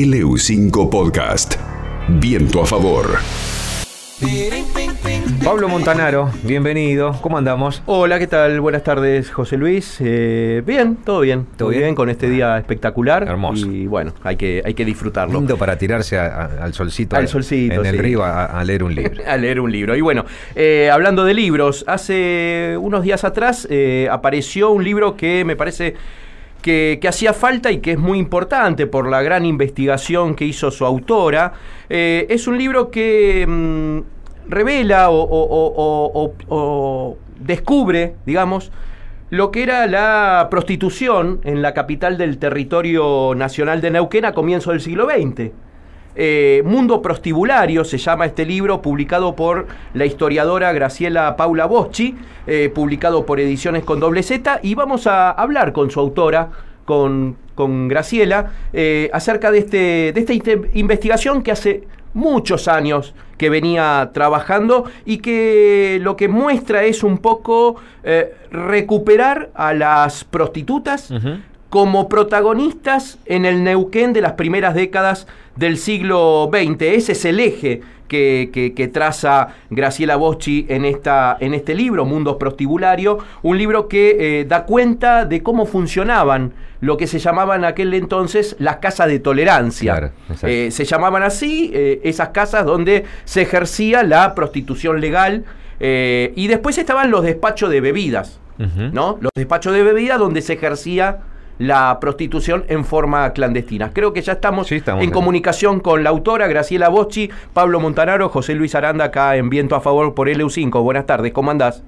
LU5 Podcast. Viento a favor. Pablo Montanaro, bienvenido. ¿Cómo andamos? Hola, ¿qué tal? Buenas tardes, José Luis. Eh, bien, todo bien. ¿Todo bien? con este día espectacular. Hermoso. Y bueno, hay que, hay que disfrutarlo. Lindo para tirarse a- a- al solcito. Al solcito, En el río a, a leer un libro. a leer un libro. Y bueno, eh, hablando de libros, hace unos días atrás eh, apareció un libro que me parece que, hacía falta y que es muy importante por la gran investigación que hizo su autora. Eh, es un libro que mm, revela o- o descubre, digamos, lo que era la prostitución en la capital del territorio nacional de Neuquén a comienzos del siglo XX. Eh, Mundo Prostibulario se llama este libro, publicado por la historiadora Graciela Paula Boschi, eh, publicado por Ediciones con doble Z, y vamos a hablar con su autora, con, con Graciela, eh, acerca de, este, de esta investigación que hace muchos años que venía trabajando y que lo que muestra es un poco recuperar a las prostitutas. Como protagonistas en el Neuquén de las primeras décadas del siglo XX. Ese es el eje que, que- que traza Graciela Boschi en, esta, en este libro, Mundos Prostibulario, un libro que eh, da cuenta de cómo funcionaban lo que se llamaban en aquel entonces las casas de tolerancia. Claro. Eh, se llamaban así eh, esas casas donde se ejercía la prostitución legal y después estaban los despachos de bebidas. ¿no? Los despachos de bebida donde se ejercía la prostitución en forma clandestina. Creo que ya estamos, Sí, estamos en comunicación con la autora Graciela Boschi, Pablo Montanaro, José Luis Aranda acá en Viento a Favor por LU5. Buenas tardes, ¿cómo andás?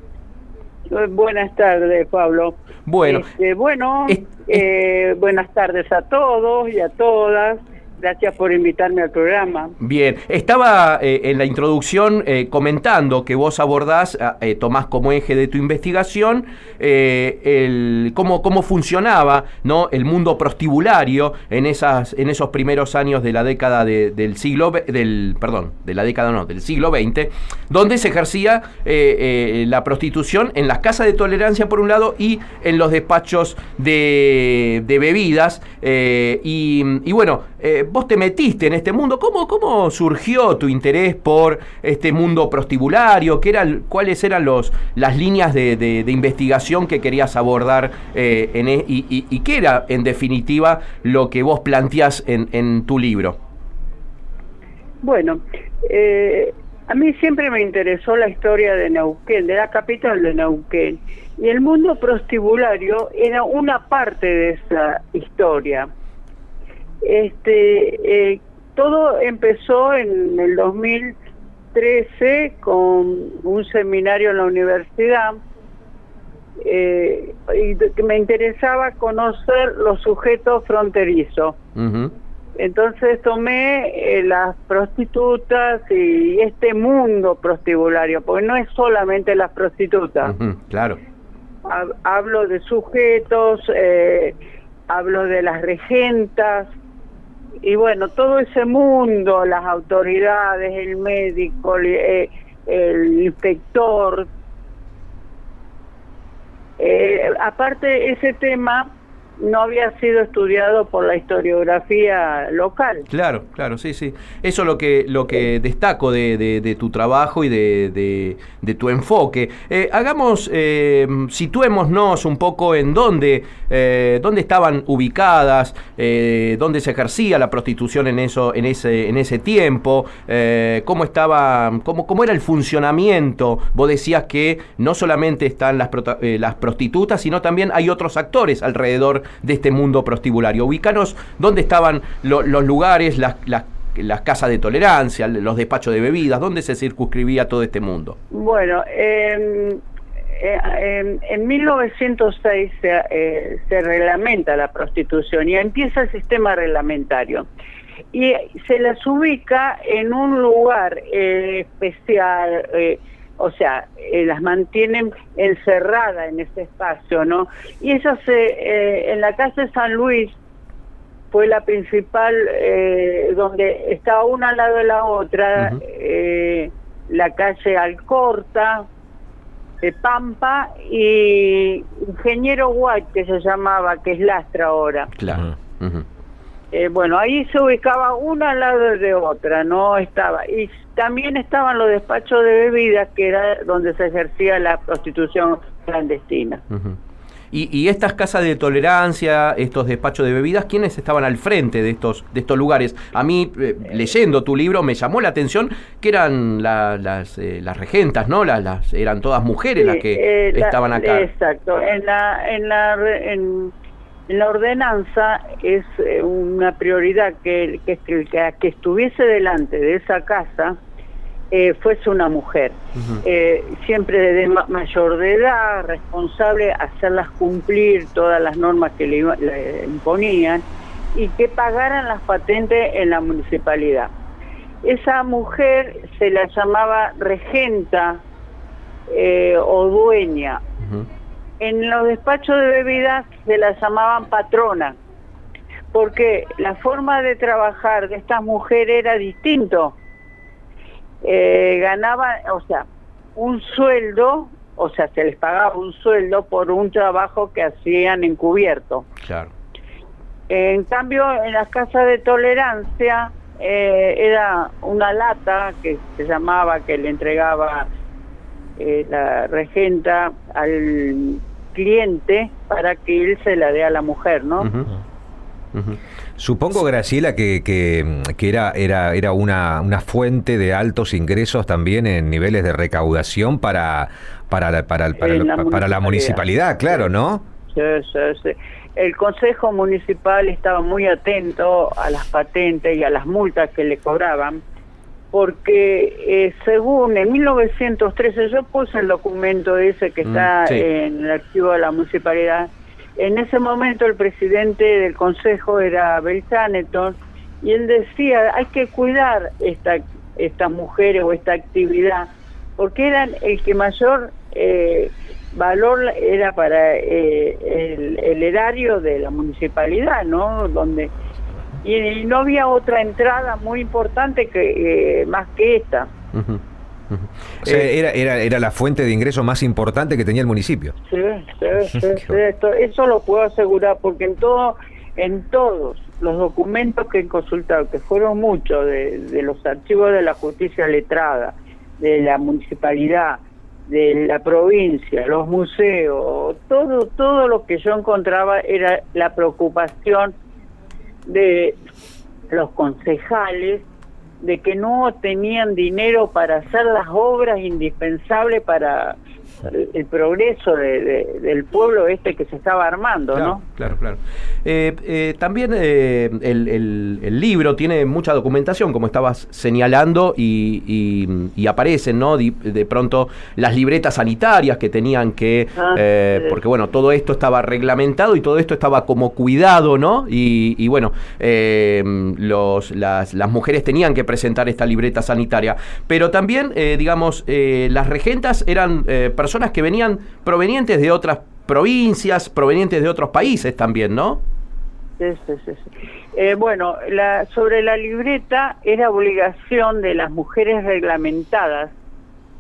Eh, Buenas tardes, Pablo. Bueno, Este, bueno, es- eh, buenas tardes a todos y a todas. Gracias por invitarme al programa. Bien, estaba eh, en la introducción eh, comentando que vos abordás, ah, eh, tomás como eje de tu investigación, eh, el, cómo, cómo funcionaba ¿no? el mundo prostibulario en, esas, en esos primeros años de la década de- del siglo, del, perdón, de la década no, del siglo XX, donde se ejercía la prostitución en las casas de tolerancia por un lado y en los despachos de, bebidas. y, y bueno, vos te metiste en este mundo. ¿Cómo, ¿Cómo surgió tu interés por este mundo prostibulario? ¿Qué eran, ¿Cuáles eran los, las líneas de, de- investigación que querías abordar? eh, en e- y, y- y qué era, en definitiva, lo que vos planteás en, en tu libro? Bueno, eh, a mí siempre me interesó la historia de Neuquén, de la capital de Neuquén. Y el mundo prostibulario era una parte de esa historia. Este, eh, todo empezó en el 2013 con un seminario en la universidad eh, y me interesaba conocer los sujetos fronterizos. Entonces tomé eh, las prostitutas y este mundo prostibulario, porque no es solamente las prostitutas. claro. Hab- Hablo de sujetos, eh, hablo de las regentas, y bueno, todo ese mundo, las autoridades, el médico, el, eh, inspector. Eh, aparte, ese tema no había sido estudiado por la historiografía local. Claro, claro, sí, sí. Eso es lo que, lo que destaco de, de- de tu trabajo y de, de- tu enfoque. Eh, hagamos, eh, situémonos un poco en dónde, eh, dónde estaban ubicadas, dónde se ejercía la prostitución en, eso, en, ese, en ese tiempo, cómo, estaba, cómo, cómo era el funcionamiento. Vos decías que no solamente están las, las prostitutas, sino también hay otros actores alrededor de este mundo prostibulario. Ubicanos dónde estaban lo- los lugares, las, las, casas de tolerancia, los despachos de bebidas, dónde se circunscribía todo este mundo. Bueno, eh, eh, en, en 1906 se, eh, se reglamenta la prostitución y empieza el sistema reglamentario. Y se las ubica en un lugar eh, especial, o sea, eh, las mantienen encerradas en ese espacio, ¿no? Y eso se, eh, en la calle San Luis fue la principal, eh, donde estaba una al lado de la otra, eh, la calle Alcorta, de Pampa y Ingeniero White, que se llamaba, que es Lastra ahora. Claro. Ujú. Eh, bueno, ahí se ubicaba una al lado de otra, no estaba. Y también estaban los despachos de bebidas, que era donde se ejercía la prostitución clandestina. Y, y estas casas de tolerancia, estos despachos de bebidas, ¿quiénes estaban al frente de estos, de estos lugares? A mí, eh, leyendo tu libro, me llamó la atención que eran la- las, eh, las regentas, ¿no? Las, las- eran todas mujeres las que eh, estaban acá. Exacto. En la, en la, en la ordenanza es eh, una prioridad que, que, que, que estuviese delante de esa casa eh, fuese una mujer. Eh, siempre de ma- mayor de edad, responsable, hacerlas cumplir todas las normas que le, iba- le imponían y que pagaran las patentes en la municipalidad. Esa mujer se la llamaba regenta eh, o dueña. En los despachos de bebidas se la llamaban patrona, porque la forma de trabajar de estas mujeres era distinto. Eh, ganaban, o sea, un sueldo, o sea, se les pagaba un sueldo por un trabajo que hacían encubierto. Claro. En cambio, en las casas de tolerancia eh, era una lata que se llamaba, que le entregaba eh, la regenta al cliente para que él se la dé a la mujer, ¿no? Supongo, Graciela, que, que, que era, era, era una, una fuente de altos ingresos también en niveles de recaudación para, para, la- para, para, la para la municipalidad. municipalidad, claro, ¿no? Sí, sí, sí. El Consejo Municipal estaba muy atento a las patentes y a las multas que le cobraban, porque eh, según en 1913, yo puse el documento ese que Mm, está sí. en el archivo de la municipalidad, en ese momento el presidente del Consejo era Belchaneton, y él decía, hay que cuidar esta, estas mujeres o esta actividad, porque eran el que mayor eh, valor era para eh, el, el erario de la municipalidad, ¿no? Donde y, y no había otra entrada muy importante que eh, más que esta. O sea, Eh, era, era, era la fuente de ingreso más importante que tenía el municipio. Sí, sí, sí, sí, esto- eso lo puedo asegurar porque en todo, en todos los documentos que he consultado, que fueron muchos de, de los archivos de la justicia letrada, de la municipalidad, de la provincia, los museos, todo, todo lo que yo encontraba era la preocupación de los concejales de que no tenían dinero para hacer las obras indispensables para el, progreso de- de- del pueblo este que se estaba armando, Claro, ¿no? claro, claro. Eh, eh, también eh, el, el- el libro tiene mucha documentación, como estabas señalando, y, y- y aparecen, ¿no? De, pronto las libretas sanitarias que tenían que, Ah, sí. porque bueno, todo esto estaba reglamentado y todo esto estaba como cuidado, ¿no? Y, y bueno, los, las, las mujeres tenían que presentar esta libreta sanitaria, pero también, digamos, las regentas eran personas que venían provenientes de otras provincias, provenientes de otros países también, ¿no? Sí, sí, sí. Eh, bueno, la, sobre la libreta era obligación de las mujeres reglamentadas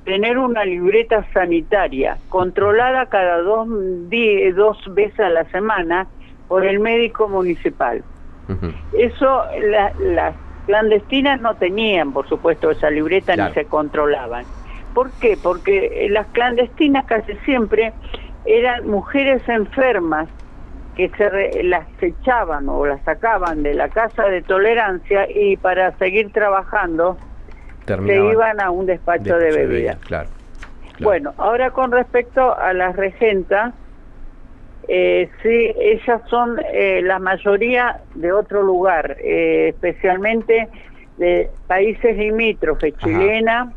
tener una libreta sanitaria controlada cada dos, di- dos veces a la semana por el médico municipal. Eso la- las clandestinas no tenían, por supuesto, esa libreta Claro. ni se controlaban. ¿Por qué? Porque eh, las clandestinas casi siempre eran mujeres enfermas que se re- las echaban o las sacaban de la casa de tolerancia y para seguir trabajando se iban a un despacho de bebidas. Claro. claro. Bueno, ahora con respecto a las regentas, eh, sí, ellas son eh, la mayoría de otro lugar, eh, especialmente de países limítrofes, Ajá. chilena,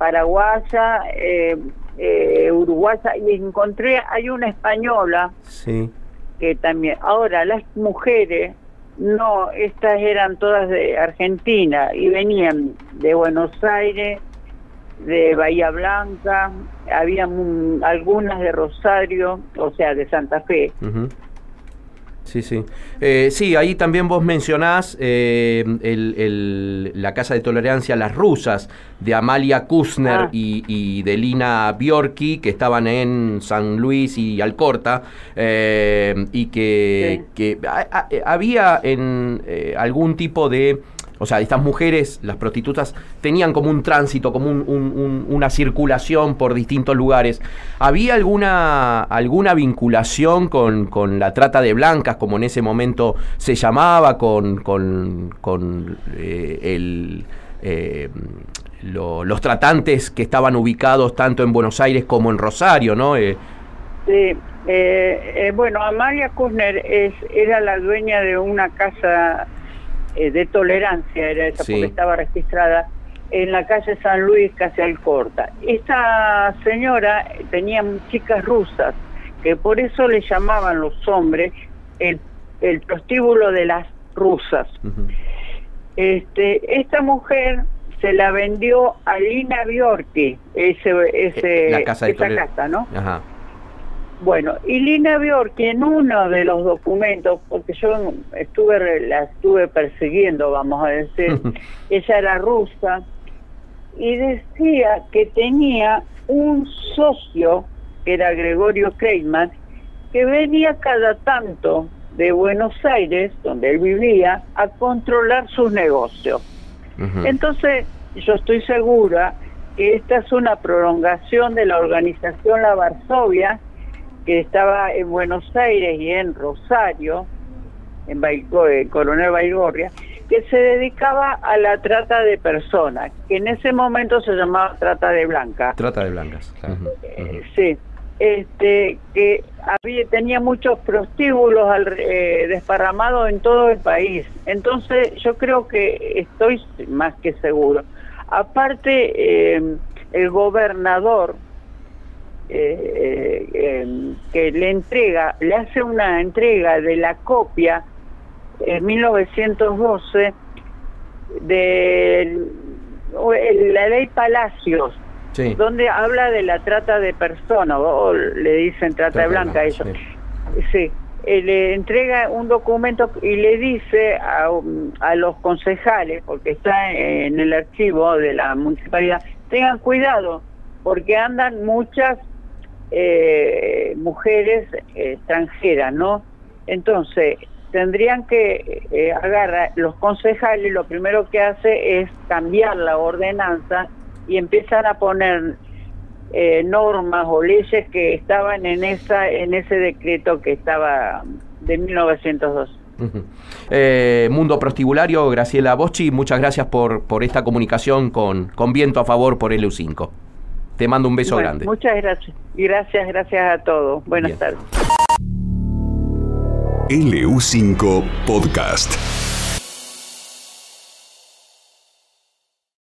paraguaya, eh, eh, uruguaya, y encontré, hay una española Sí. que también, ahora las mujeres, no, estas eran todas de Argentina y venían de Buenos Aires, de Bahía Blanca, había algunas de Rosario, o sea, de Santa Fe, Ujú. Sí, sí. Eh, sí, ahí también vos mencionás eh, la Casa de Tolerancia Las Rusas de Amalia Kusner ah. y, de Lina Bjorki, que estaban en San Luis y Alcorta, eh, y que, que había en algún tipo de o sea, estas mujeres, las prostitutas, tenían como un tránsito, como una circulación por distintos lugares. ¿Había alguna, alguna vinculación con, la trata de blancas, como en ese momento se llamaba, con, con, eh, el... Eh, los tratantes que estaban ubicados tanto en Buenos Aires como en Rosario, ¿no? Eh, sí, bueno, Amalia Kusner es, era la dueña de una casa eh, de tolerancia, era esa porque estaba registrada en la calle San Luis, casi Alcorta. Esta señora tenía chicas rusas, que por eso le llamaban los hombres el, el prostíbulo de las rusas. este, esta mujer se la vendió a Lina Biorki, ese, ese, eh, la casa esa casa, ¿no? Ajá. Bueno, y Lina que en uno de los documentos, porque yo estuve la estuve persiguiendo, vamos a decir, ella era rusa, y decía que tenía un socio, que era Gregorio Kreiman, que venía cada tanto de Buenos Aires, donde él vivía, a controlar sus negocios. Entonces, yo estoy segura que esta es una prolongación de la organización La Varsovia, que estaba en Buenos Aires y en Rosario, en Coronel Baigorria, que se dedicaba a la trata de personas, que en ese momento se llamaba trata de blancas. Trata de blancas, eh, sí. Este, que había, tenía muchos prostíbulos eh, desparramados en todo el país. Entonces, yo creo que estoy más que seguro. Aparte, eh, el gobernador eh, eh, que le entrega, le hace una entrega de la copia en 1912 de la ley Palacios, donde habla de la trata de personas, o le dicen trata, de blanca, eso. Sí. Eh, le entrega un documento y le dice a, a los concejales, porque está en el archivo de la municipalidad, tengan cuidado, porque andan muchas eh, mujeres extranjeras, ¿no? Entonces, tendrían que eh, agarrar los concejales, lo primero que hace es cambiar la ordenanza y empezar a poner eh, normas o leyes que estaban en esa en ese decreto que estaba de 1902. Eh, Mundo Prostibulario, Graciela Boschi, muchas gracias por, por esta comunicación con, con Viento a Favor por LU5. Te mando un beso grande. Muchas gracias. Gracias, gracias a todos. Buenas tardes. LU5 Podcast.